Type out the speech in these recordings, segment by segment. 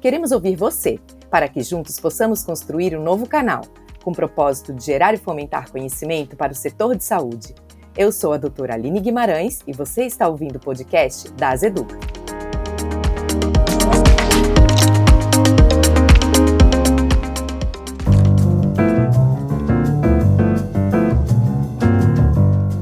Queremos ouvir você, para que juntos possamos construir um novo canal, com o propósito de gerar e fomentar conhecimento para o setor de saúde. Eu sou a doutora Aline Guimarães e você está ouvindo o podcast das Educa.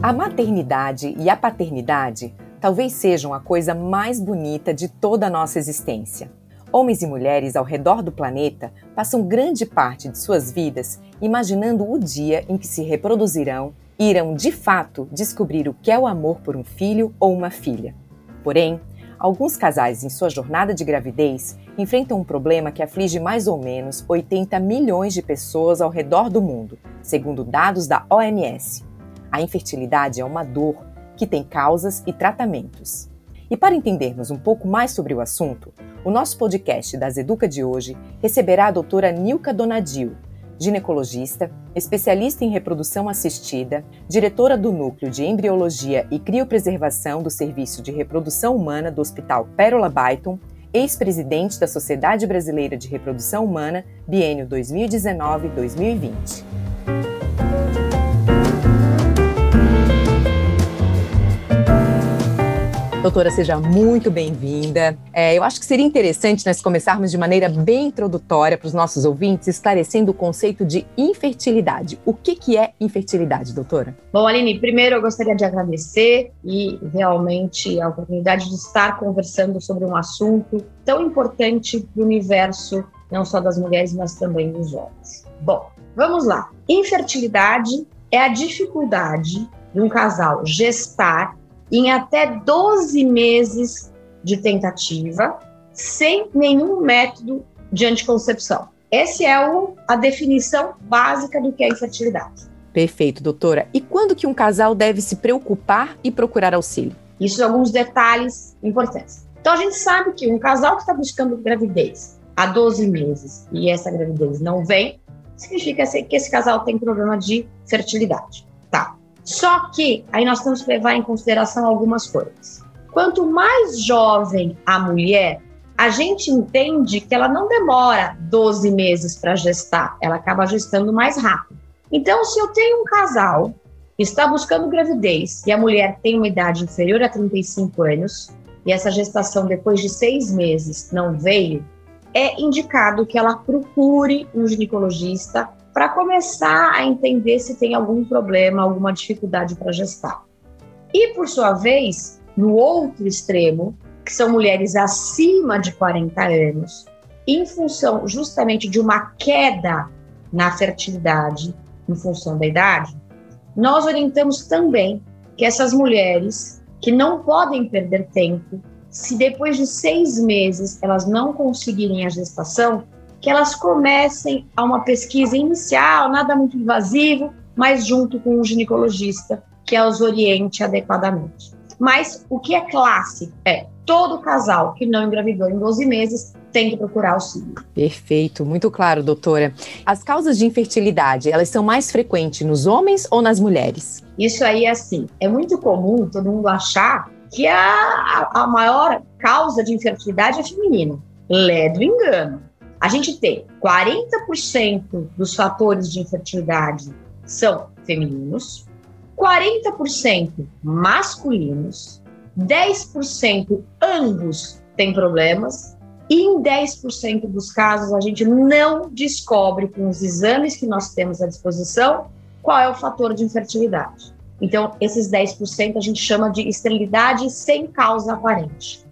A maternidade e a paternidade talvez sejam a coisa mais bonita de toda a nossa existência. Homens e mulheres ao redor do planeta passam grande parte de suas vidas imaginando o dia em que se reproduzirão e irão de fato descobrir o que é o amor por um filho ou uma filha. Porém, alguns casais em sua jornada de gravidez enfrentam um problema que aflige mais ou menos 80 milhões de pessoas ao redor do mundo, segundo dados da OMS. A infertilidade é uma dor que tem causas e tratamentos. E para entendermos um pouco mais sobre o assunto, o nosso podcast das Educa de hoje receberá a doutora Nilka Donadio, ginecologista, especialista em reprodução assistida, diretora do Núcleo de Embriologia e Criopreservação do Serviço de Reprodução Humana do Hospital Pérola Byton, ex-presidente da Sociedade Brasileira de Reprodução Humana, biênio 2019-2020. Doutora, seja muito bem-vinda. É, eu acho que seria interessante nós começarmos de maneira bem introdutória para os nossos ouvintes, esclarecendo o conceito de infertilidade. O que, que é infertilidade, doutora? Bom, Aline, primeiro eu gostaria de agradecer e realmente a oportunidade de estar conversando sobre um assunto tão importante para o universo, não só das mulheres, mas também dos homens. Bom, vamos lá. Infertilidade é a dificuldade de um casal gestar em até 12 meses de tentativa, sem nenhum método de anticoncepção. Essa é o, a definição básica do que é infertilidade. Perfeito, doutora. E quando que um casal deve se preocupar e procurar auxílio? Isso são alguns detalhes importantes. Então, a gente sabe que um casal que está buscando gravidez há 12 meses e essa gravidez não vem, significa que esse casal tem problema de fertilidade. Só que aí nós temos que levar em consideração algumas coisas. Quanto mais jovem a mulher, a gente entende que ela não demora 12 meses para gestar, ela acaba gestando mais rápido. Então, se eu tenho um casal que está buscando gravidez e a mulher tem uma idade inferior a 35 anos e essa gestação depois de seis meses não veio, é indicado que ela procure um ginecologista para começar a entender se tem algum problema, alguma dificuldade para gestar. E, por sua vez, no outro extremo, que são mulheres acima de 40 anos, em função justamente de uma queda na fertilidade, em função da idade, nós orientamos também que essas mulheres que não podem perder tempo, se depois de seis meses elas não conseguirem a gestação, que elas comecem a uma pesquisa inicial, nada muito invasivo, mas junto com um ginecologista que as oriente adequadamente. Mas o que é clássico é todo casal que não engravidou em 12 meses tem que procurar auxílio. Perfeito, muito claro, doutora. As causas de infertilidade, elas são mais frequentes nos homens ou nas mulheres? Isso aí é assim, é muito comum todo mundo achar que a, a maior causa de infertilidade é feminina. Ledo engano. A gente tem 40% dos fatores de infertilidade são femininos, 40% masculinos, 10% ambos têm problemas e em 10% dos casos a gente não descobre com os exames que nós temos à disposição qual é o fator de infertilidade. Então, esses 10% a gente chama de esterilidade sem causa aparente.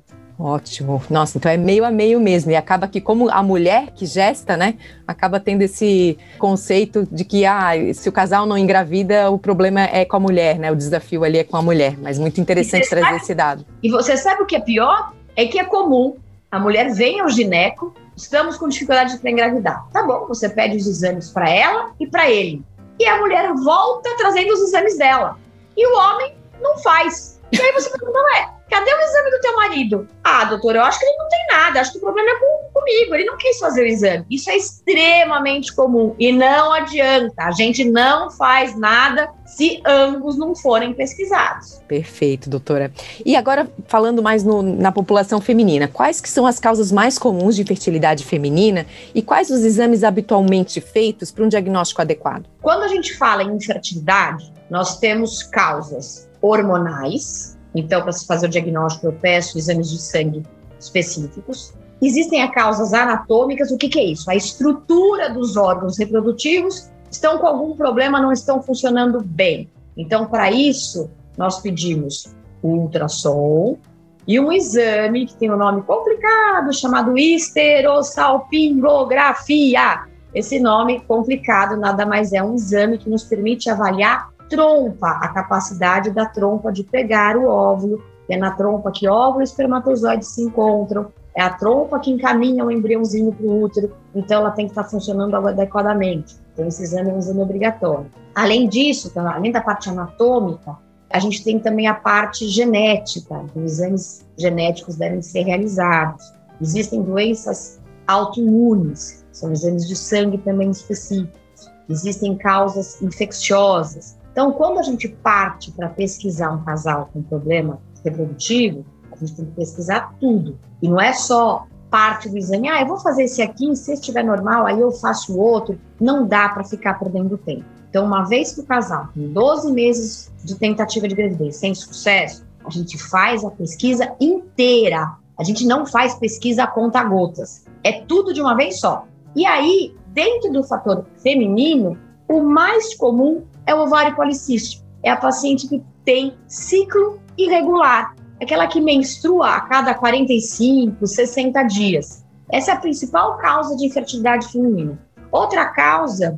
Ótimo. Nossa, então é meio a meio mesmo. E acaba que, como a mulher que gesta, né, acaba tendo esse conceito de que ah, se o casal não engravida, o problema é com a mulher, né? O desafio ali é com a mulher. Mas muito interessante trazer sabe, esse dado. E você sabe o que é pior? É que é comum a mulher vem ao gineco estamos com dificuldade para engravidar. Tá bom, você pede os exames para ela e para ele. E a mulher volta trazendo os exames dela. E o homem não faz. E aí você pergunta, ué, Cadê o exame do teu marido? Ah, doutor, eu acho que ele não tem nada, acho que o problema é com, comigo, ele não quis fazer o exame. Isso é extremamente comum e não adianta, a gente não faz nada se ambos não forem pesquisados. Perfeito, doutora. E agora, falando mais no, na população feminina, quais que são as causas mais comuns de infertilidade feminina e quais os exames habitualmente feitos para um diagnóstico adequado? Quando a gente fala em infertilidade, nós temos causas hormonais, então, para se fazer o diagnóstico, eu peço exames de sangue específicos. Existem as causas anatômicas. O que, que é isso? A estrutura dos órgãos reprodutivos estão com algum problema, não estão funcionando bem. Então, para isso, nós pedimos ultrassom e um exame que tem um nome complicado chamado esterossalpingografia. Esse nome complicado nada mais é um exame que nos permite avaliar trompa, a capacidade da trompa de pegar o óvulo, é na trompa que óvulo e espermatozoide se encontram, é a trompa que encaminha o embriãozinho para o útero, então ela tem que estar funcionando adequadamente. Então, esse exame é um exame obrigatório. Além disso, então, além da parte anatômica, a gente tem também a parte genética, os exames genéticos devem ser realizados. Existem doenças autoimunes, são exames de sangue também específicos. Existem causas infecciosas, então, quando a gente parte para pesquisar um casal com problema reprodutivo, a gente tem que pesquisar tudo. E não é só parte do exame, ah, eu vou fazer esse aqui, se estiver normal, aí eu faço o outro. Não dá para ficar perdendo tempo. Então, uma vez que o casal tem 12 meses de tentativa de gravidez sem sucesso, a gente faz a pesquisa inteira. A gente não faz pesquisa a conta gotas. É tudo de uma vez só. E aí, dentro do fator feminino, o mais comum é o ovário policístico. É a paciente que tem ciclo irregular, aquela que menstrua a cada 45, 60 dias. Essa é a principal causa de infertilidade feminina. Outra causa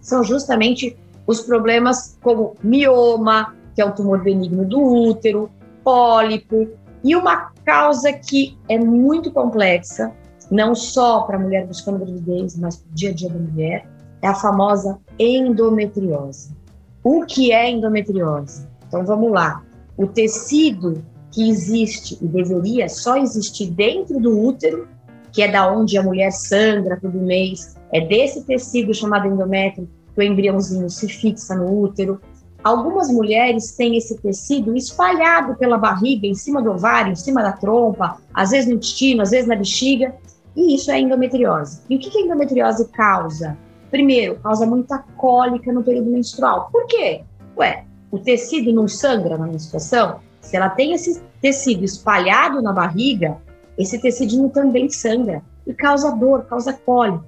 são justamente os problemas como mioma, que é um tumor benigno do útero, pólipo, e uma causa que é muito complexa, não só para a mulher buscando gravidez, mas para o dia a dia da mulher, é a famosa endometriose. O que é endometriose? Então vamos lá. O tecido que existe e deveria só existir dentro do útero, que é da onde a mulher sangra todo mês, é desse tecido chamado endométrio que o embriãozinho se fixa no útero. Algumas mulheres têm esse tecido espalhado pela barriga, em cima do ovário, em cima da trompa, às vezes no intestino, às vezes na bexiga, e isso é endometriose. E o que a endometriose causa? Primeiro, causa muita cólica no período menstrual. Por quê? Ué, o tecido não sangra na menstruação? Se ela tem esse tecido espalhado na barriga, esse tecidinho também sangra e causa dor, causa cólica.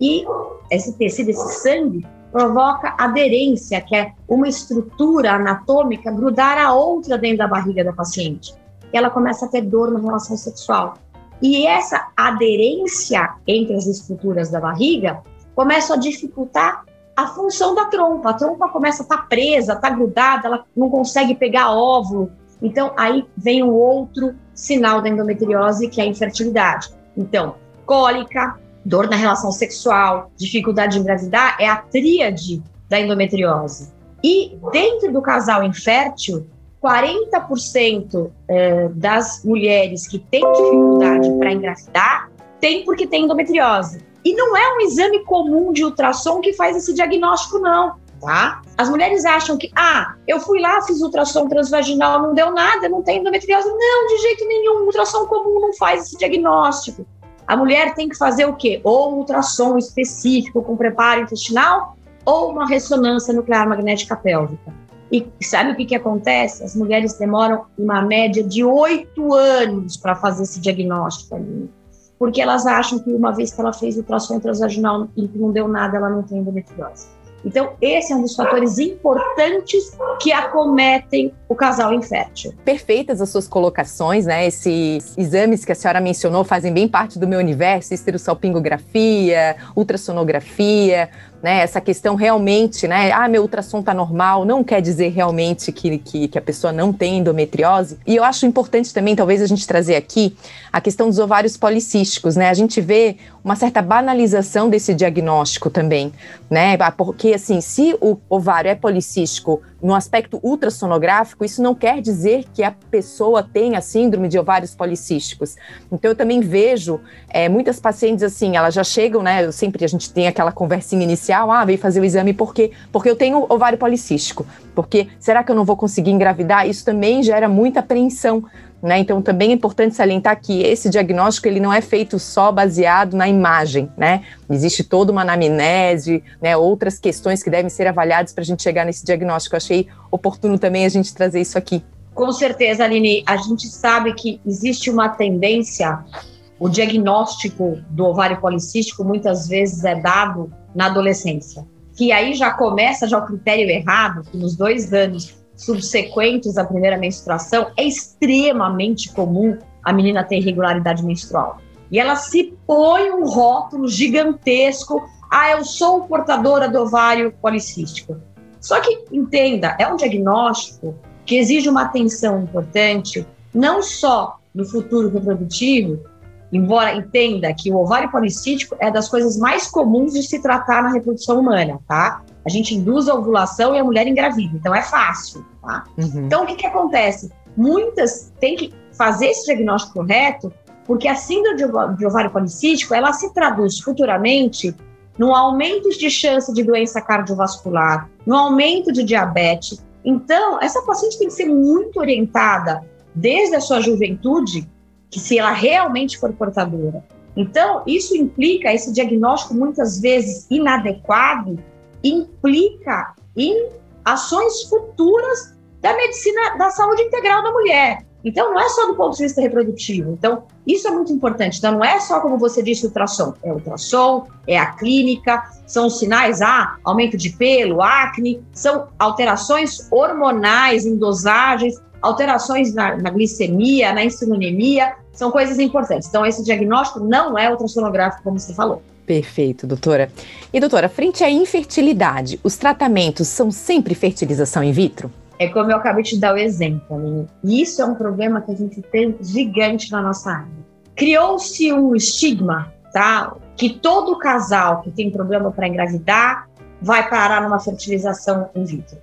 E esse tecido, esse sangue, provoca aderência, que é uma estrutura anatômica grudar a outra dentro da barriga da paciente. E ela começa a ter dor na relação sexual. E essa aderência entre as estruturas da barriga começa a dificultar a função da trompa. A trompa começa a estar tá presa, está grudada, ela não consegue pegar óvulo. Então, aí vem o outro sinal da endometriose, que é a infertilidade. Então, cólica, dor na relação sexual, dificuldade de engravidar, é a tríade da endometriose. E dentro do casal infértil, 40% eh, das mulheres que têm dificuldade para engravidar tem porque tem endometriose. E não é um exame comum de ultrassom que faz esse diagnóstico, não. Tá? As mulheres acham que, ah, eu fui lá, fiz ultrassom transvaginal, não deu nada, não tem endometriose. Não, de jeito nenhum, ultrassom comum não faz esse diagnóstico. A mulher tem que fazer o quê? Ou um ultrassom específico com preparo intestinal, ou uma ressonância nuclear magnética pélvica. E sabe o que, que acontece? As mulheres demoram uma média de oito anos para fazer esse diagnóstico ali porque elas acham que uma vez que ela fez o ultrassom transvaginal e que não deu nada, ela não tem endometriose. Então, esse é um dos fatores importantes que acometem o casal infértil. Perfeitas as suas colocações, né? Esses exames que a senhora mencionou fazem bem parte do meu universo: esterossalpingografia, ultrassonografia, né? Essa questão realmente, né? Ah, meu ultrassom tá normal, não quer dizer realmente que, que, que, a pessoa não tem endometriose. E eu acho importante também, talvez, a gente trazer aqui a questão dos ovários policísticos, né? A gente vê uma certa banalização desse diagnóstico também, né? Ah, porque, assim, se o ovário é policístico no aspecto ultrassonográfico, isso não quer dizer que a pessoa tenha síndrome de ovários policísticos. Então, eu também vejo é, muitas pacientes assim, elas já chegam, né? Eu sempre a gente tem aquela conversinha inicial, ah, veio fazer o exame por quê? Porque eu tenho ovário policístico. Porque será que eu não vou conseguir engravidar? Isso também gera muita apreensão né? Então, também é importante salientar que esse diagnóstico ele não é feito só baseado na imagem. Né? Existe toda uma anamnese, né? outras questões que devem ser avaliadas para a gente chegar nesse diagnóstico. Eu achei oportuno também a gente trazer isso aqui. Com certeza, Aline. A gente sabe que existe uma tendência, o diagnóstico do ovário policístico muitas vezes é dado na adolescência. Que aí já começa já o critério errado, que nos dois anos subsequentes à primeira menstruação, é extremamente comum a menina ter irregularidade menstrual. E ela se põe um rótulo gigantesco: ah, eu sou portadora do ovário policístico. Só que, entenda, é um diagnóstico que exige uma atenção importante, não só no futuro reprodutivo, embora entenda que o ovário policístico é das coisas mais comuns de se tratar na reprodução humana, tá? A gente induz a ovulação e a mulher engravida, então é fácil, tá? Uhum. Então o que, que acontece? Muitas têm que fazer esse diagnóstico correto, porque a síndrome de ovário policístico ela se traduz futuramente no aumento de chance de doença cardiovascular, no aumento de diabetes. Então, essa paciente tem que ser muito orientada desde a sua juventude que se ela realmente for portadora. Então, isso implica, esse diagnóstico muitas vezes inadequado, implica em ações futuras da medicina da saúde integral da mulher. Então, não é só do ponto de vista reprodutivo. Então, isso é muito importante. Então, não é só, como você disse, ultrassom. É ultrassom, é a clínica, são sinais, ah, aumento de pelo, acne, são alterações hormonais em dosagens, alterações na, na glicemia, na insulinemia, são coisas importantes. Então, esse diagnóstico não é ultrassonográfico, como você falou. Perfeito, doutora. E doutora, frente à infertilidade, os tratamentos são sempre fertilização in vitro? É como eu acabei de dar o exemplo, né? E isso é um problema que a gente tem gigante na nossa área. Criou-se um estigma, tá? Que todo casal que tem problema para engravidar vai parar numa fertilização in vitro.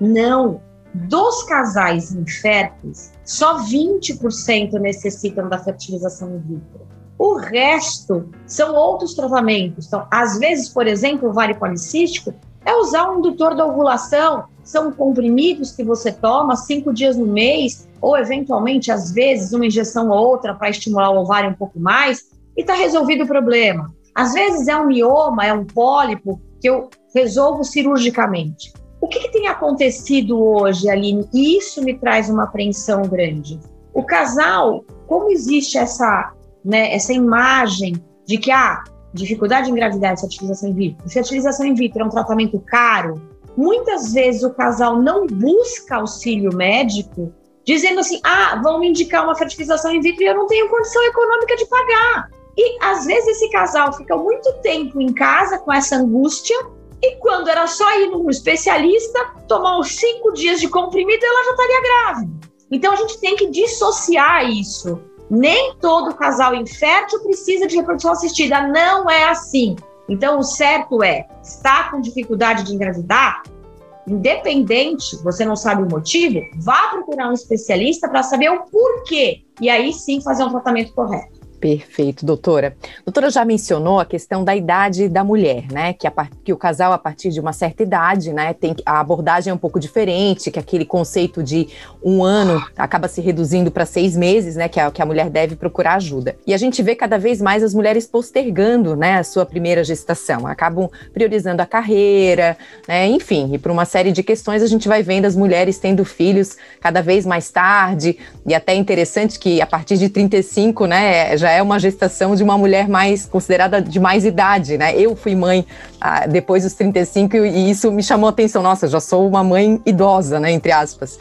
Não, dos casais inférteis, só 20% necessitam da fertilização in vitro. O resto são outros tratamentos. Então, às vezes, por exemplo, o ovário policístico é usar um indutor da ovulação. São comprimidos que você toma cinco dias no mês, ou eventualmente, às vezes, uma injeção ou outra para estimular o ovário um pouco mais, e está resolvido o problema. Às vezes é um mioma, é um pólipo que eu resolvo cirurgicamente. O que, que tem acontecido hoje, Aline? E isso me traz uma apreensão grande. O casal, como existe essa, né, essa imagem de que a ah, dificuldade de engravidar essa fertilização in vitro, fertilização in vitro é um tratamento caro, muitas vezes o casal não busca auxílio médico, dizendo assim: ah, vão me indicar uma fertilização in vitro e eu não tenho condição econômica de pagar. E às vezes esse casal fica muito tempo em casa com essa angústia e quando era só ir num especialista, tomar uns cinco dias de comprimido, ela já estaria grávida. Então a gente tem que dissociar isso. Nem todo casal infértil precisa de reprodução assistida, não é assim. Então o certo é, está com dificuldade de engravidar, independente, você não sabe o motivo, vá procurar um especialista para saber o porquê e aí sim fazer um tratamento correto. Perfeito, doutora. Doutora já mencionou a questão da idade da mulher, né? Que, a, que o casal, a partir de uma certa idade, né, tem a abordagem é um pouco diferente, que aquele conceito de um ano acaba se reduzindo para seis meses, né? Que a, que a mulher deve procurar ajuda. E a gente vê cada vez mais as mulheres postergando né, a sua primeira gestação, acabam priorizando a carreira, né? Enfim, e por uma série de questões a gente vai vendo as mulheres tendo filhos cada vez mais tarde, e até é interessante que a partir de 35, né, já é uma gestação de uma mulher mais considerada de mais idade, né? Eu fui mãe ah, depois dos 35 e isso me chamou a atenção. Nossa, já sou uma mãe idosa, né? Entre aspas.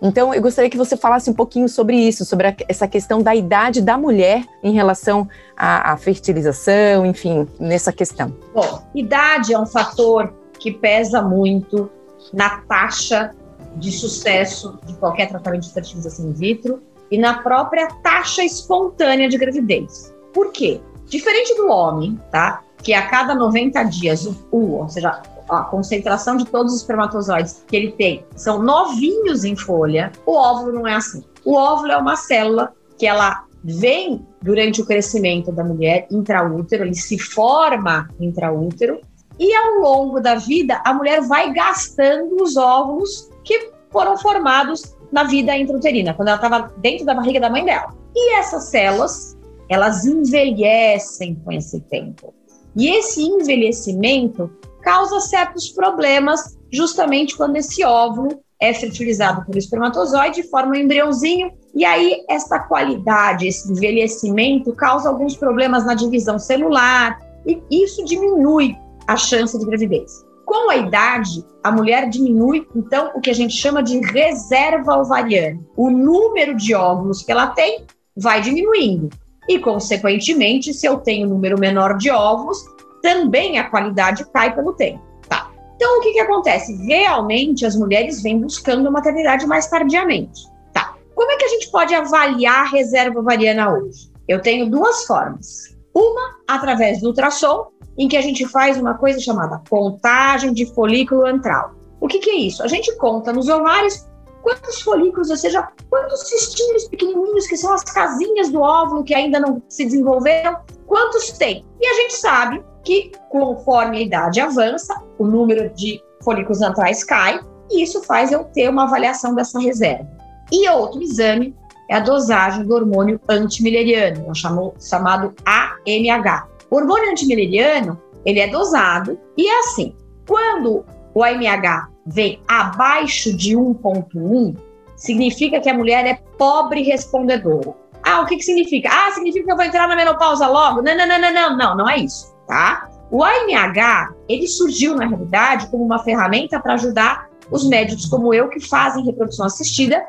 Então, eu gostaria que você falasse um pouquinho sobre isso, sobre a, essa questão da idade da mulher em relação à, à fertilização, enfim, nessa questão. Bom, idade é um fator que pesa muito na taxa de sucesso de qualquer tratamento de fertilização in vitro e na própria taxa espontânea de gravidez. Por quê? Diferente do homem, tá? Que a cada 90 dias, o, o ou seja, a concentração de todos os espermatozoides que ele tem são novinhos em folha, o óvulo não é assim. O óvulo é uma célula que ela vem durante o crescimento da mulher intraútero, ele se forma intraútero, e ao longo da vida a mulher vai gastando os óvulos que foram formados na vida intrauterina, quando ela estava dentro da barriga da mãe dela. E essas células, elas envelhecem com esse tempo. E esse envelhecimento causa certos problemas justamente quando esse óvulo é fertilizado por espermatozoide, forma um embriãozinho, e aí essa qualidade, esse envelhecimento causa alguns problemas na divisão celular, e isso diminui a chance de gravidez. Com a idade, a mulher diminui, então, o que a gente chama de reserva ovariana. O número de óvulos que ela tem vai diminuindo. E, consequentemente, se eu tenho um número menor de óvulos, também a qualidade cai pelo tempo. Tá. Então, o que, que acontece? Realmente, as mulheres vêm buscando a maternidade mais tardiamente. Tá. Como é que a gente pode avaliar a reserva ovariana hoje? Eu tenho duas formas. Uma, através do ultrassom, em que a gente faz uma coisa chamada contagem de folículo antral. O que, que é isso? A gente conta nos ovários quantos folículos, ou seja, quantos cistinhos pequenininhos, que são as casinhas do óvulo que ainda não se desenvolveram, quantos tem. E a gente sabe que, conforme a idade avança, o número de folículos antrais cai, e isso faz eu ter uma avaliação dessa reserva. E outro exame é a dosagem do hormônio antimileriano, é chamado AMH. O hormônio antimileriano, ele é dosado, e é assim, quando o AMH vem abaixo de 1.1, significa que a mulher é pobre respondedora. Ah, o que, que significa? Ah, significa que eu vou entrar na menopausa logo? Não, não, não, não, não, não, não é isso tá? O AMH, ele surgiu, na realidade, como uma ferramenta para ajudar os médicos como eu que fazem reprodução assistida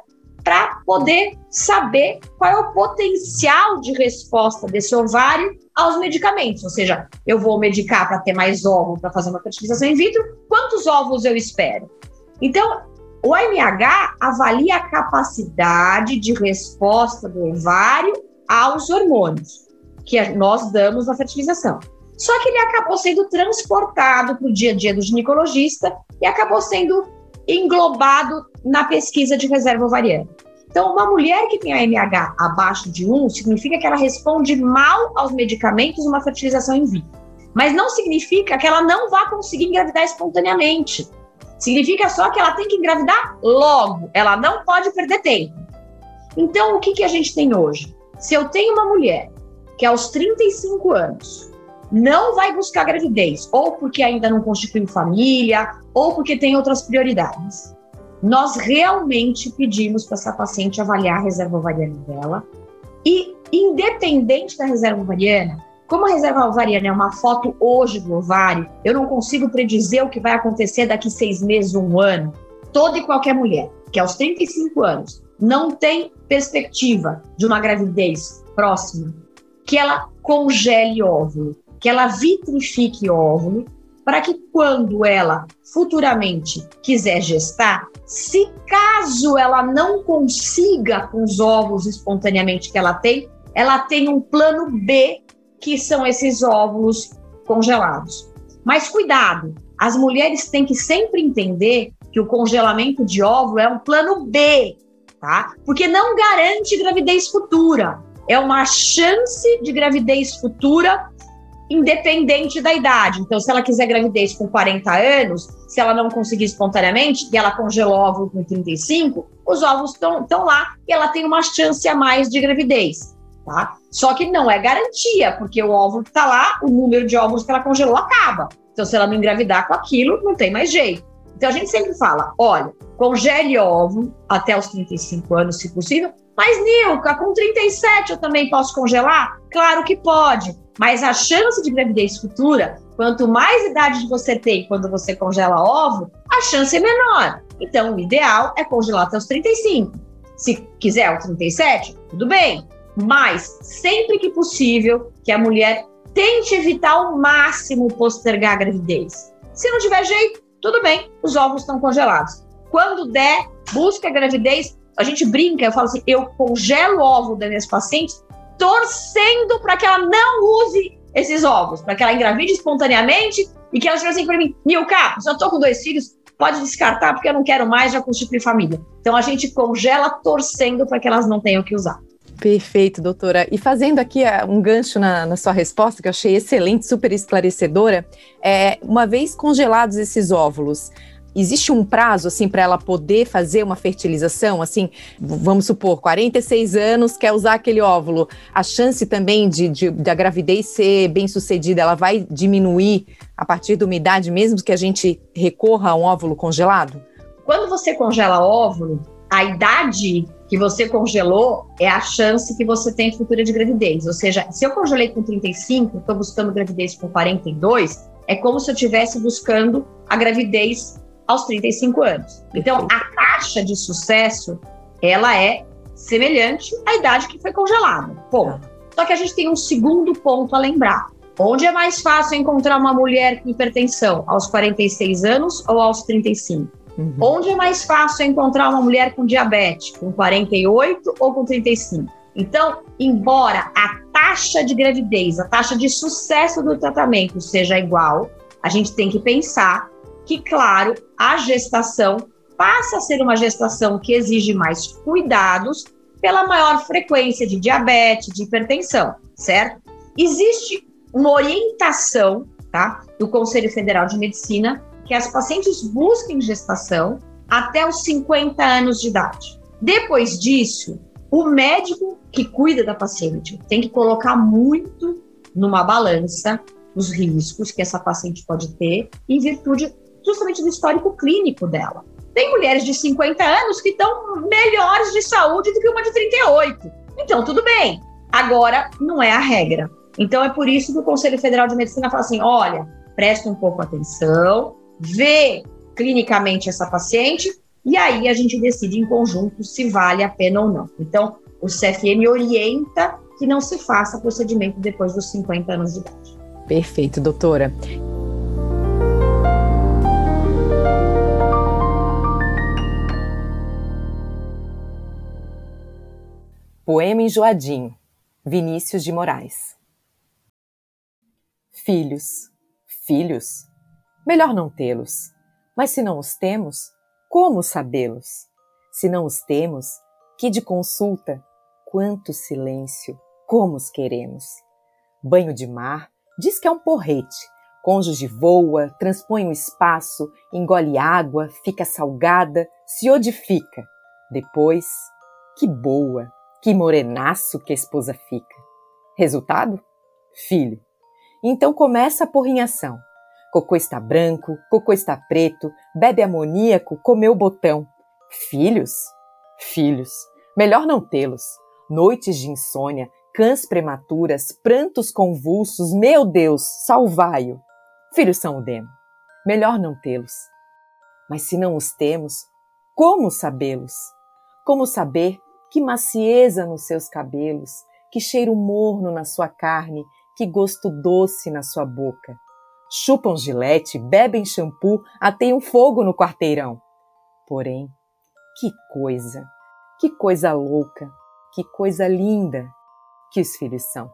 para poder saber qual é o potencial de resposta desse ovário aos medicamentos. Ou seja, eu vou medicar para ter mais óvulos para fazer uma fertilização in vitro, quantos óvulos eu espero? Então, o AMH avalia a capacidade de resposta do ovário aos hormônios que nós damos na fertilização. Só que ele acabou sendo transportado para o dia a dia do ginecologista e acabou sendo englobado na pesquisa de reserva ovariana. Então, uma mulher que tem a MH abaixo de 1 significa que ela responde mal aos medicamentos uma fertilização in vitro. Mas não significa que ela não vá conseguir engravidar espontaneamente. Significa só que ela tem que engravidar logo, ela não pode perder tempo. Então, o que, que a gente tem hoje? Se eu tenho uma mulher que aos 35 anos não vai buscar gravidez, ou porque ainda não constituiu família, ou porque tem outras prioridades. Nós realmente pedimos para essa paciente avaliar a reserva ovariana dela e, independente da reserva ovariana, como a reserva ovariana é uma foto hoje do ovário, eu não consigo predizer o que vai acontecer daqui seis meses um ano. Toda e qualquer mulher que aos 35 anos não tem perspectiva de uma gravidez próxima, que ela congele óvulo, que ela vitrifique óvulo, para que quando ela futuramente quiser gestar, se caso ela não consiga com os óvulos espontaneamente que ela tem, ela tem um plano B, que são esses óvulos congelados. Mas cuidado, as mulheres têm que sempre entender que o congelamento de óvulo é um plano B, tá? Porque não garante gravidez futura. É uma chance de gravidez futura independente da idade. Então, se ela quiser gravidez com 40 anos, se ela não conseguir espontaneamente, e ela congelou óvulo com 35, os óvulos estão lá e ela tem uma chance a mais de gravidez. Tá? Só que não é garantia, porque o óvulo que está lá, o número de óvulos que ela congelou acaba. Então, se ela não engravidar com aquilo, não tem mais jeito. Então, a gente sempre fala: olha, congele óvulo até os 35 anos, se possível, Mas, Nilka, com 37 eu também posso congelar? Claro que pode. Mas a chance de gravidez futura, quanto mais idade você tem quando você congela ovo, a chance é menor. Então, o ideal é congelar até os 35. Se quiser o 37, tudo bem. Mas, sempre que possível, que a mulher tente evitar ao máximo postergar a gravidez. Se não tiver jeito, tudo bem, os ovos estão congelados. Quando der, busca a gravidez. A gente brinca, eu falo assim, eu congelo o ovo das minhas pacientes torcendo para que ela não use esses ovos, para que ela engravide espontaneamente e que ela diga assim para mim, Nilka, já estou com dois filhos, pode descartar porque eu não quero mais, já constitui família. Então a gente congela torcendo para que elas não tenham que usar. Perfeito, doutora. E fazendo aqui uh, um gancho na, na, sua resposta, que eu achei excelente, super esclarecedora, é, uma vez congelados esses óvulos, existe um prazo assim para ela poder fazer uma fertilização? Assim, vamos supor, 46 anos, quer usar aquele óvulo, a chance também de, de, de a gravidez ser bem sucedida, ela vai diminuir a partir da umidade, mesmo que a gente recorra a um óvulo congelado? Quando você congela óvulo, a idade que você congelou é a chance que você tem futura de gravidez. Ou seja, se eu congelei com 35, estou buscando gravidez com 42, é como se eu estivesse buscando a gravidez aos 35 anos. Então, a taxa de sucesso, ela é semelhante à idade que foi congelada. Ponto. Tá. Só que a gente tem um segundo ponto a lembrar. Onde é mais fácil encontrar uma mulher com hipertensão? Aos 46 anos ou aos 35? Uhum. Onde é mais fácil encontrar uma mulher com diabetes? Com 48 ou com 35? Então, embora a taxa de gravidez, a taxa de sucesso do tratamento seja igual, a gente tem que pensar que, claro, a gestação passa a ser uma gestação que exige mais cuidados pela maior frequência de diabetes, de hipertensão, certo? Existe uma orientação, tá, do Conselho Federal de Medicina que as pacientes busquem gestação até os 50 anos de idade. Depois disso, o médico que cuida da paciente tem que colocar muito numa balança os riscos que essa paciente pode ter em virtude justamente do histórico clínico dela. Tem mulheres de 50 anos que estão melhores de saúde do que uma de 38. Então, tudo bem. Agora, não é a regra. Então, é por isso que o Conselho Federal de Medicina fala assim: olha, presta um pouco atenção, vê clinicamente essa paciente e aí a gente decide em conjunto se vale a pena ou não. Então, o CFM orienta que não se faça procedimento depois dos 50 anos de idade. Perfeito, doutora. Poema enjoadinho, Vinícius de Moraes. Filhos, filhos, melhor não tê-los, mas se não os temos, como sabê-los? Se não os temos, que de consulta, quanto silêncio, como os queremos? Banho de mar, diz que é um porrete, cônjuge voa, transpõe o espaço, engole água, fica salgada, se odifica. Depois, que boa, que morenaço que a esposa fica. Resultado? Filho. Então começa a porrinhação. Cocô está branco, cocô está preto, bebe amoníaco, comeu botão. Filhos? Filhos. Melhor não tê-los. Noites de insônia, cãs prematuras, prantos convulsos, meu Deus, salvai-o. Filhos são o demo. Melhor não tê-los. Mas se não os temos, como sabê-los? Como saber que macieza nos seus cabelos, que cheiro morno na sua carne, que gosto doce na sua boca. Chupam gilete, bebem shampoo, ateiam fogo no quarteirão. Porém, que coisa, que coisa louca, que coisa linda que os filhos são.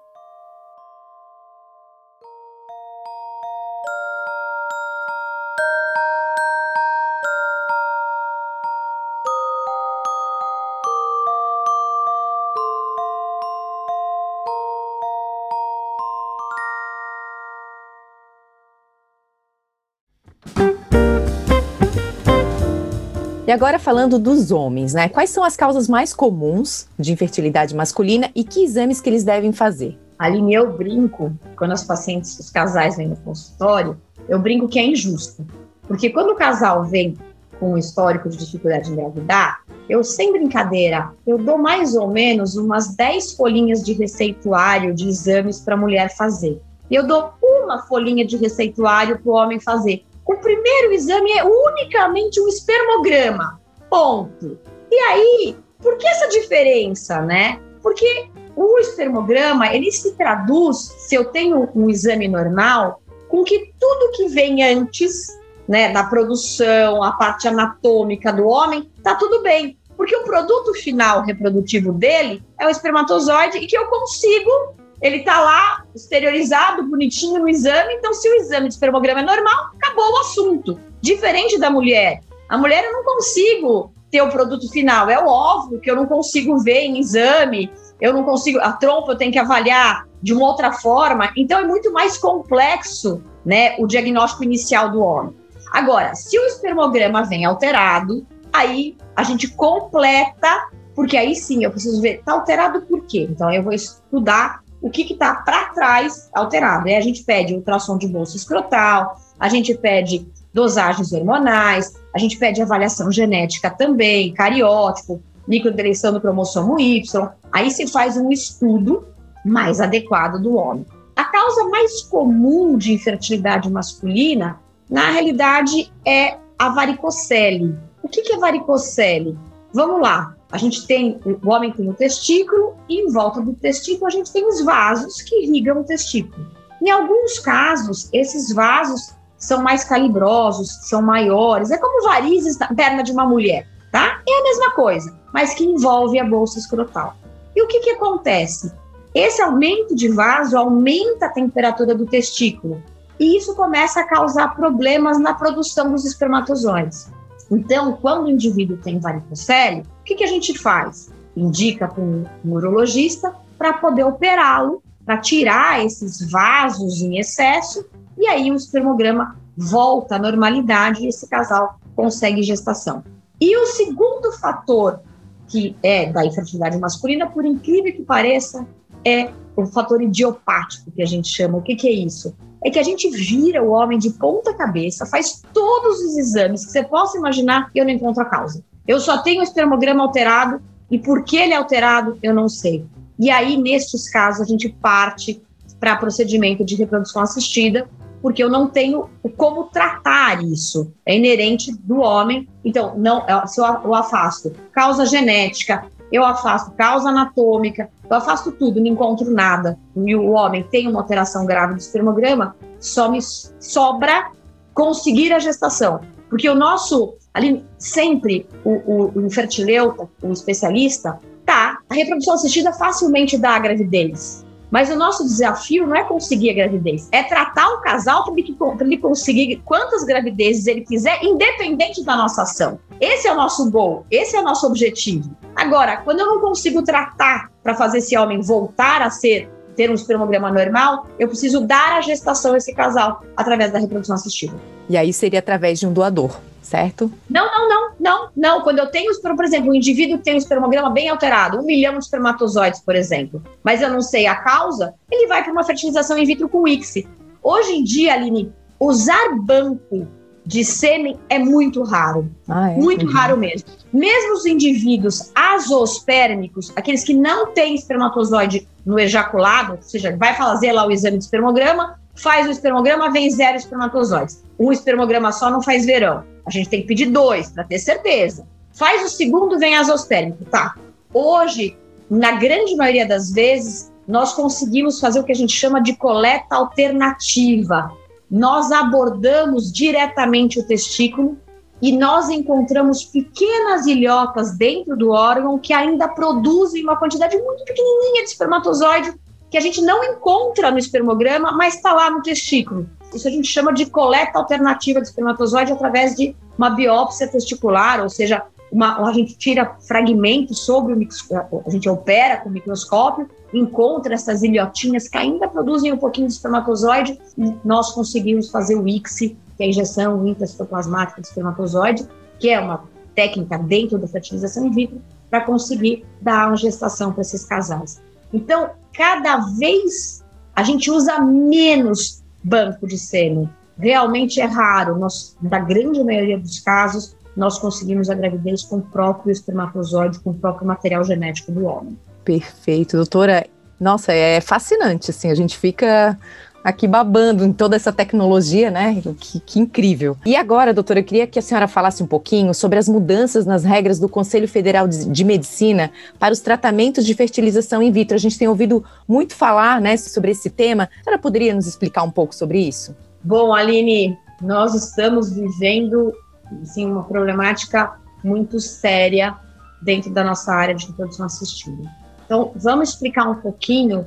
E agora falando dos homens, né? Quais são as causas mais comuns de infertilidade masculina e que exames que eles devem fazer? Aline, eu brinco, quando as pacientes, os casais vêm no consultório, eu brinco que é injusto. Porque quando o casal vem com um histórico de dificuldade de engravidar, eu, sem brincadeira, eu dou mais ou menos umas 10 folhinhas de receituário de exames para a mulher fazer. E eu dou uma folhinha de receituário para o homem fazer. O primeiro exame é unicamente um espermograma. Ponto. E aí, por que essa diferença, né? Porque o espermograma, ele se traduz, se eu tenho um exame normal, com que tudo que vem antes, né, da produção, a parte anatômica do homem, tá tudo bem. Porque o produto final reprodutivo dele é o espermatozoide e que eu consigo, ele tá lá exteriorizado, bonitinho no exame, então se o exame de espermograma é normal, acabou o assunto. Diferente da mulher. A mulher eu não consigo ter o produto final, é o óvulo que eu não consigo ver em exame, eu não consigo, a trompa eu tenho que avaliar de uma outra forma, então é muito mais complexo, né, o diagnóstico inicial do homem. Agora, se o espermograma vem alterado, aí a gente completa, porque aí sim eu preciso ver, tá alterado por quê? Então eu vou estudar o que está para trás alterado. A gente pede ultrassom de bolsa escrotal, a gente pede dosagens hormonais, a gente pede avaliação genética também, cariótipo, microdeleção do cromossomo Y. Aí se faz um estudo mais adequado do homem. A causa mais comum de infertilidade masculina, na realidade, é a varicocele. O que é varicocele? Vamos lá. A gente tem, o homem tem o testículo e em volta do testículo a gente tem os vasos que irrigam o testículo. Em alguns casos, esses vasos são mais calibrosos, são maiores. É como varizes na perna de uma mulher, tá? É a mesma coisa, mas que envolve a bolsa escrotal. E o que, que acontece? Esse aumento de vaso aumenta a temperatura do testículo e isso começa a causar problemas na produção dos espermatozoides. Então, quando o indivíduo tem varicocele, que, que a gente faz? Indica para um urologista para poder operá-lo, para tirar esses vasos em excesso e aí o espermograma volta à normalidade e esse casal consegue gestação. E o segundo fator que é da infertilidade masculina, por incrível que pareça, é o fator idiopático que a gente chama. O que, que é isso? É que a gente vira o homem de ponta cabeça, faz todos os exames que você possa imaginar e eu não encontro a causa. Eu só tenho o espermograma alterado e por que ele é alterado, eu não sei. E aí, nestes casos, a gente parte para procedimento de reprodução assistida, porque eu não tenho como tratar isso. É inerente do homem. Então, não, se eu afasto causa genética, eu afasto causa anatômica, eu afasto tudo, não encontro nada. E o homem tem uma alteração grave do espermograma, só me sobra conseguir a gestação. Porque o nosso, ali, sempre, o, o, o infertileuta, o especialista, tá, a reprodução assistida facilmente dá a gravidez. Mas o nosso desafio não é conseguir a gravidez, é tratar o casal para ele, ele, conseguir quantas gravidezes ele quiser, independente da nossa ação. Esse é o nosso gol, esse é o nosso objetivo. Agora, quando eu não consigo tratar para fazer esse homem voltar a ser ter um espermograma normal, eu preciso dar a gestação a esse casal através da reprodução assistida. E aí seria através de um doador certo? Não, não, não, não, não. Quando eu tenho, por exemplo, um indivíduo que tem um espermograma bem alterado, um milhão de espermatozoides, por exemplo, mas eu não sei a causa, ele vai para uma fertilização in vitro com ICSI. Hoje em dia, Aline, usar banco de sêmen é muito raro. Ah, é? Muito uhum. raro mesmo. Mesmo os indivíduos azospérmicos, aqueles que não têm espermatozoide no ejaculado, ou seja, vai fazer lá o exame de espermograma, faz o espermograma, vem zero espermatozoides. Um espermograma só não faz verão. A gente tem que pedir dois para ter certeza. Faz o segundo, vem azospérmico. Tá. Hoje, na grande maioria das vezes, nós conseguimos fazer o que a gente chama de coleta alternativa. Nós abordamos diretamente o testículo e nós encontramos pequenas ilhotas dentro do órgão que ainda produzem uma quantidade muito pequenininha de espermatozoide que a gente não encontra no espermograma, mas está lá no testículo. Isso a gente chama de coleta alternativa de espermatozoide através de uma biópsia testicular, ou seja, uma, a gente tira fragmentos sobre o a gente opera com o microscópio, encontra essas ilhotinhas que ainda produzem um pouquinho de espermatozoide nós conseguimos fazer o ICSI, que é a injeção intracitoplasmática de espermatozoide, que é uma técnica dentro da fertilização in vitro, para conseguir dar uma gestação para esses casais. Então, cada vez a gente usa menos banco de sêmen. Realmente é raro, nós, na grande maioria dos casos, nós conseguimos a gravidez com o próprio espermatozoide, com o próprio material genético do homem. Perfeito, doutora. Nossa, é fascinante, assim, a gente fica aqui babando em toda essa tecnologia, né? Que, que, incrível. E agora, doutora, eu queria que a senhora falasse um pouquinho sobre as mudanças nas regras do Conselho Federal de, Medicina para os tratamentos de fertilização in vitro. A gente tem ouvido muito falar, né, sobre esse tema. A senhora poderia nos explicar um pouco sobre isso? Bom, Aline, nós estamos vivendo assim, uma problemática muito séria dentro da nossa área de reprodução assistida. Então, vamos explicar um pouquinho.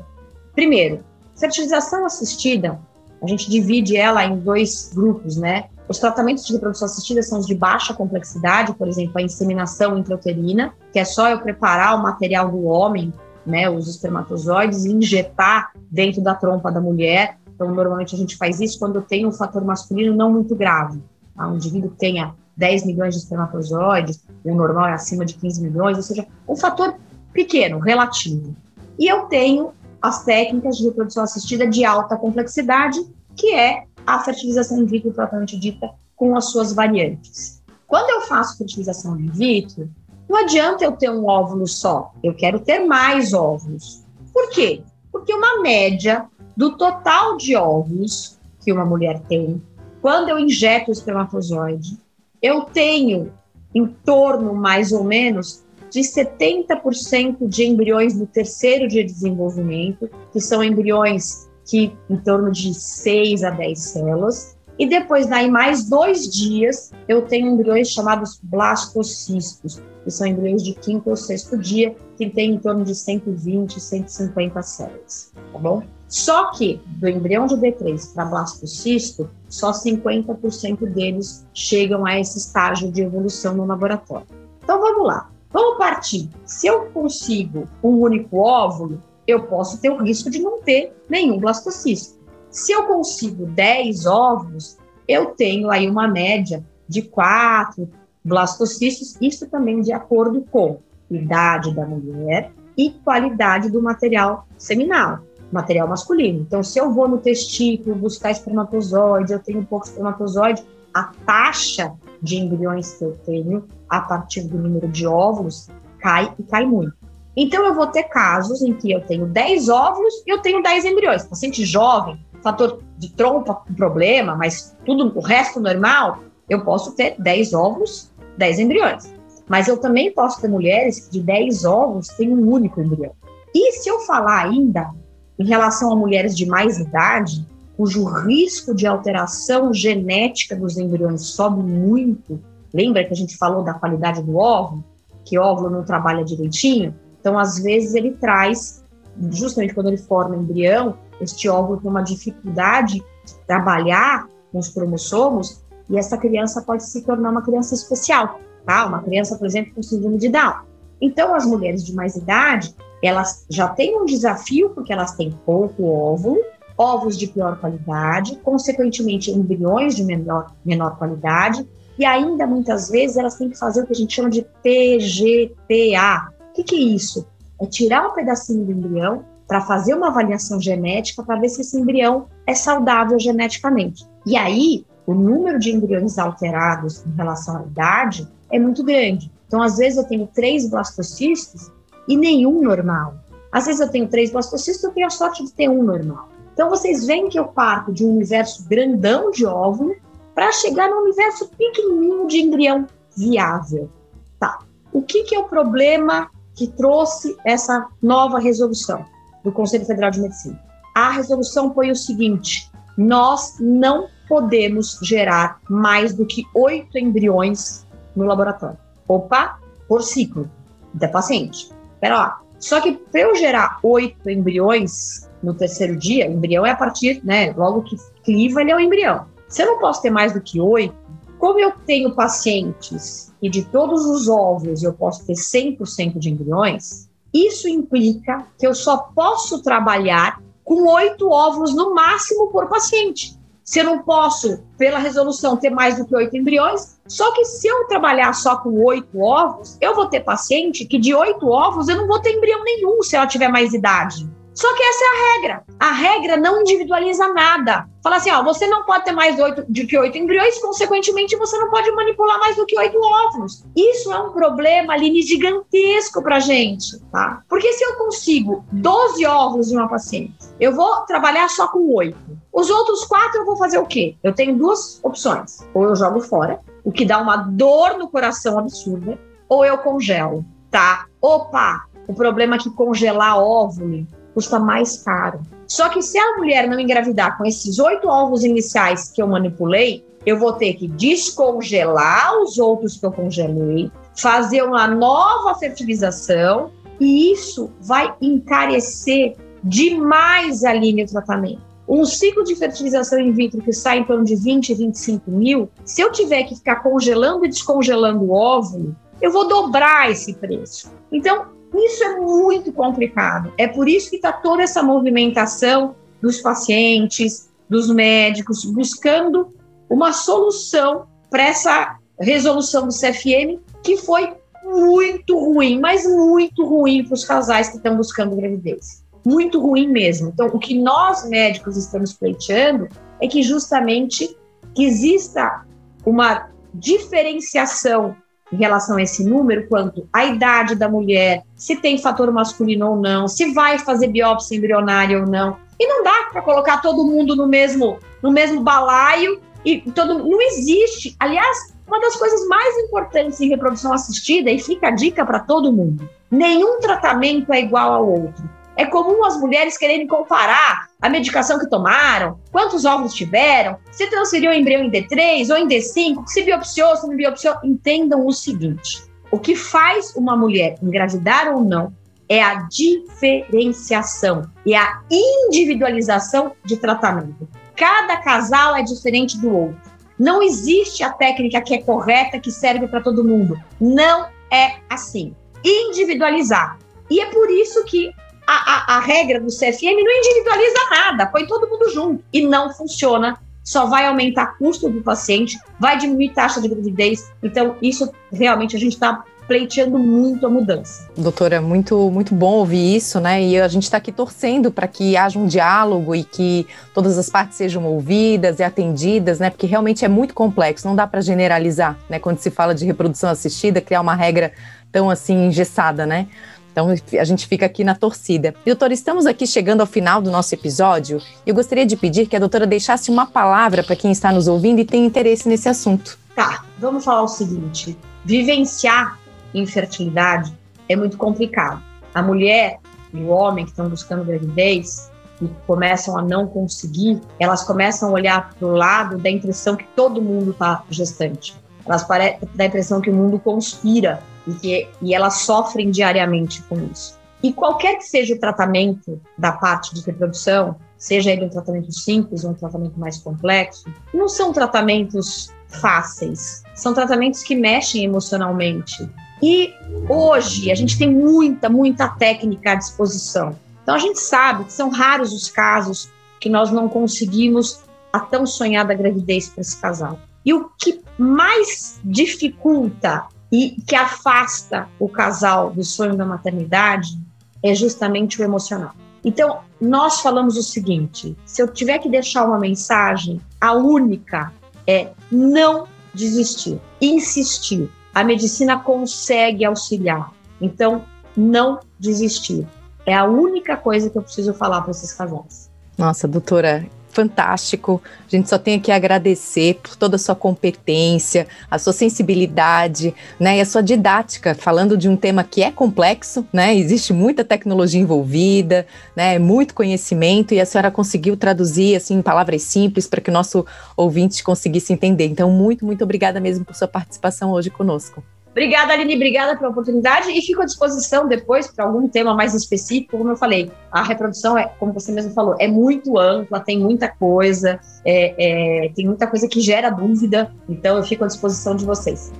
Primeiro, Fertilização assistida, a gente divide ela em dois grupos, né? Os tratamentos de reprodução assistida são os de baixa complexidade, por exemplo, a inseminação intrauterina, que é só eu preparar o material do homem, né, os espermatozoides, e injetar dentro da trompa da mulher. Então, normalmente a gente faz isso quando tem um fator masculino não muito grave. Tá? Um indivíduo que tenha 10 milhões de espermatozoides, o normal é acima de 15 milhões, ou seja, um fator pequeno, relativo. E eu tenho as técnicas de reprodução assistida de alta complexidade, que é a fertilização in vitro propriamente dita, com as suas variantes. Quando eu faço fertilização in vitro, não adianta eu ter um óvulo só, eu quero ter mais óvulos. Por quê? Porque uma média do total de óvulos que uma mulher tem, quando eu injeto o espermatozoide, eu tenho em torno, mais ou menos, de 70% de embriões no terceiro dia de desenvolvimento, que são embriões que em torno de 6 a 10 células. E depois, daí mais dois dias, eu tenho embriões chamados blastocistos, que são embriões de quinto ou sexto dia, que tem em torno de 120, 150 células, tá bom? Só que do embrião de B3 para blastocisto, só 50% deles chegam a esse estágio de evolução no laboratório. Então vamos lá. Vamos partir. Se eu consigo um único óvulo, eu posso ter o risco de não ter nenhum blastocisto. Se eu consigo 10 óvulos, eu tenho aí uma média de 4 blastocistos, isso também de acordo com idade da mulher e qualidade do material seminal, material masculino. Então, se eu vou no testículo buscar espermatozoide, eu tenho pouco espermatozoide, a taxa de embriões que eu tenho a partir do número de óvulos cai e cai muito. Então, eu vou ter casos em que eu tenho 10 óvulos e eu tenho 10 embriões. Paciente jovem, fator de trompa com problema, mas tudo o resto normal, eu posso ter 10 óvulos, 10 embriões. Mas eu também posso ter mulheres que de 10 óvulos têm um único embrião. E se eu falar ainda em relação a mulheres de mais idade, cujo risco de alteração genética dos embriões sobe muito. Lembra que a gente falou da qualidade do óvulo? Que óvulo não trabalha direitinho? Então, às vezes, ele traz, justamente quando ele forma embrião, este óvulo tem uma dificuldade de trabalhar com os cromossomos e essa criança pode se tornar uma criança especial, tá? Uma criança, por exemplo, com síndrome de Down. Então, as mulheres de mais idade, elas já têm um desafio porque elas têm pouco óvulo ovos de pior qualidade, consequentemente embriões de menor, menor qualidade, e ainda muitas vezes elas têm que fazer o que a gente chama de PGTA. O que, que é isso? É tirar um pedacinho do embrião para fazer uma avaliação genética para ver se esse embrião é saudável geneticamente. E aí, o número de embriões alterados em relação à idade é muito grande. Então, às vezes, eu tenho três blastocistos e nenhum normal. Às vezes, eu tenho três blastocistos e eu tenho a sorte de ter um normal. Então vocês veem que eu parto de um universo grandão de óvulo para chegar no universo pequenininho de embrião viável. Tá. O que, que é o problema que trouxe essa nova resolução do Conselho Federal de Medicina? A resolução põe o seguinte: nós não podemos gerar mais do que oito embriões no laboratório. Opa, por ciclo da paciente. Pera lá. Só que para eu gerar oito embriões no terceiro dia, embrião é a partir, né, logo que cliva, ele é o embrião. Se eu não posso ter mais do que oito, como eu tenho pacientes e de todos os óvulos eu posso ter 100% de embriões, isso implica que eu só posso trabalhar com oito óvulos no máximo por paciente. Se eu não posso, pela resolução, ter mais do que oito embriões, só que se eu trabalhar só com oito ovos, eu vou ter paciente que de oito ovos eu não vou ter embrião nenhum se ela tiver mais idade. Só que essa é a regra. A regra não individualiza nada. Fala assim, ó, você não pode ter mais oito, do que oito embriões, consequentemente você não pode manipular mais do que oito óvulos. Isso é um problema, Aline, gigantesco pra gente, tá? Porque se eu consigo 12 óvulos de uma paciente, eu vou trabalhar só com oito. Os outros quatro eu vou fazer o quê? Eu tenho duas opções. Ou eu jogo fora, o que dá uma dor no coração absurda, ou eu congelo, tá? Opa, o problema é que congelar óvulo custa mais caro. Só que se a mulher não engravidar com esses oito ovos iniciais que eu manipulei, eu vou ter que descongelar os outros que eu congelei, fazer uma nova fertilização, e isso vai encarecer demais a linha de tratamento. Um ciclo de fertilização in vitro que sai em torno de 20, 25 mil, se eu tiver que ficar congelando e descongelando o óvulo, eu vou dobrar esse preço. Então, isso é muito complicado. É por isso que está toda essa movimentação dos pacientes, dos médicos, buscando uma solução para essa resolução do CFM, que foi muito ruim, mas muito ruim para os casais que estão buscando gravidez. Muito ruim mesmo. Então, o que nós médicos estamos pleiteando é que justamente que exista uma diferenciação em relação a esse número, quanto a idade da mulher, se tem fator masculino ou não, se vai fazer biópsia embrionária ou não. E não dá para colocar todo mundo no mesmo, no mesmo balaio e todo não existe. Aliás, uma das coisas mais importantes em reprodução assistida e fica a dica para todo mundo: nenhum tratamento é igual ao outro. É comum as mulheres quererem comparar a medicação que tomaram, quantos óvulos tiveram, se transferiu o embrião em D3 ou em D5, se biopsiou, se não biopsiou. Entendam o seguinte: o que faz uma mulher engravidar ou não é a diferenciação e a individualização de tratamento. Cada casal é diferente do outro. Não existe a técnica que é correta, que serve para todo mundo. Não é assim. Individualizar. E é por isso que a, a, a regra do CFM não individualiza nada, põe todo mundo junto. E não funciona só vai aumentar custo do paciente, vai diminuir taxa de gravidez. Então, isso realmente a gente está pleiteando muito a mudança. Doutora, muito, muito bom ouvir isso, né? E a gente está aqui torcendo para que haja um diálogo e que todas as partes sejam ouvidas e atendidas, né? Porque realmente é muito complexo, não dá para generalizar, né? Quando se fala de reprodução assistida, criar uma regra tão assim engessada, né? Então a gente fica aqui na torcida. E, doutora, estamos aqui chegando ao final do nosso episódio eu gostaria de pedir que a doutora deixasse uma palavra para quem está nos ouvindo e tem interesse nesse assunto. Tá, vamos falar o seguinte: vivenciar infertilidade é muito complicado. A mulher e o homem que estão buscando gravidez e começam a não conseguir, elas começam a olhar para o lado da impressão que todo mundo está gestante. Elas parecem dar a impressão que o mundo conspira e, que, e elas sofrem diariamente com isso. E qualquer que seja o tratamento da parte de reprodução, seja ele um tratamento simples ou um tratamento mais complexo, não são tratamentos fáceis, são tratamentos que mexem emocionalmente. E hoje a gente tem muita, muita técnica à disposição. Então a gente sabe que são raros os casos que nós não conseguimos a tão sonhada gravidez para esse casal. E o que mais dificulta e que afasta o casal do sonho da maternidade é justamente o emocional. Então, nós falamos o seguinte: se eu tiver que deixar uma mensagem, a única é não desistir, insistir. A medicina consegue auxiliar. Então, não desistir. É a única coisa que eu preciso falar para esses casais. Nossa, doutora, fantástico. A gente só tem que agradecer por toda a sua competência, a sua sensibilidade, né, e a sua didática, falando de um tema que é complexo, né? Existe muita tecnologia envolvida, né? Muito conhecimento e a senhora conseguiu traduzir assim em palavras simples para que o nosso ouvinte conseguisse entender. Então, muito, muito obrigada mesmo por sua participação hoje conosco. Obrigada, Aline, obrigada pela oportunidade e fico à disposição depois para algum tema mais específico. Como eu falei, a reprodução é, como você mesmo falou, é muito ampla, tem muita coisa, é, é, tem muita coisa que gera dúvida, então eu fico à disposição de vocês.